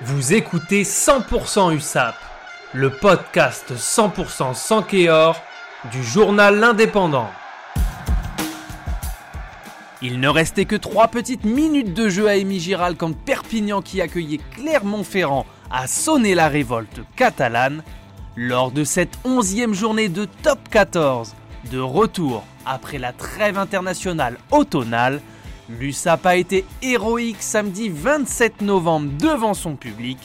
Vous écoutez 100% USAP, le podcast 100% sans Kéor du journal L'Indépendant. Il ne restait que 3 petites minutes de jeu à Émy Giral quand Perpignan qui accueillait Clermont-Ferrand a sonné la révolte catalane lors de cette 11e journée de top 14 de retour après la trêve internationale automnale L'USAP a été héroïque samedi 27 novembre devant son public.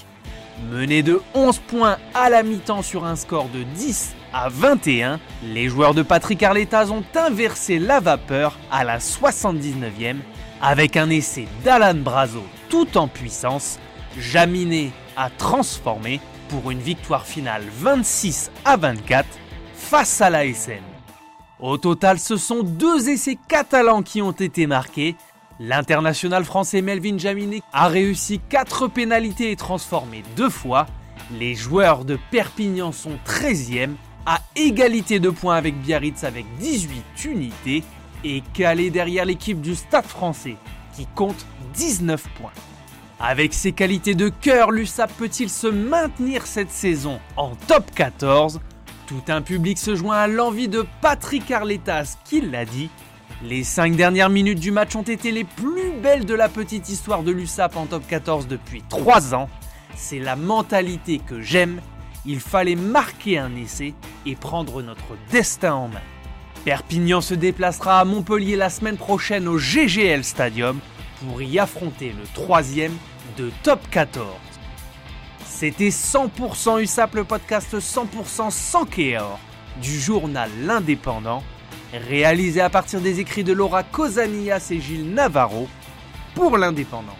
Mené de 11 points à la mi-temps sur un score de 10 à 21, les joueurs de Patrick Arletas ont inversé la vapeur à la 79e avec un essai d'Alan Brazo tout en puissance. Jaminé a transformé pour une victoire finale 26 à 24 face à la SN. Au total, ce sont deux essais catalans qui ont été marqués. L'international français Melvin Jaminet a réussi 4 pénalités et transformé deux fois. Les joueurs de Perpignan sont 13e, à égalité de points avec Biarritz avec 18 unités et calé derrière l'équipe du Stade français qui compte 19 points. Avec ses qualités de cœur, l'USAP peut-il se maintenir cette saison en top 14 tout un public se joint à l'envie de Patrick Arletas qui l'a dit. Les 5 dernières minutes du match ont été les plus belles de la petite histoire de l'USAP en top 14 depuis 3 ans. C'est la mentalité que j'aime. Il fallait marquer un essai et prendre notre destin en main. Perpignan se déplacera à Montpellier la semaine prochaine au GGL Stadium pour y affronter le troisième de top 14. C'était 100% USAP, le podcast 100% sans Kéor du journal L'Indépendant, réalisé à partir des écrits de Laura Cosanias et Gilles Navarro pour L'Indépendant.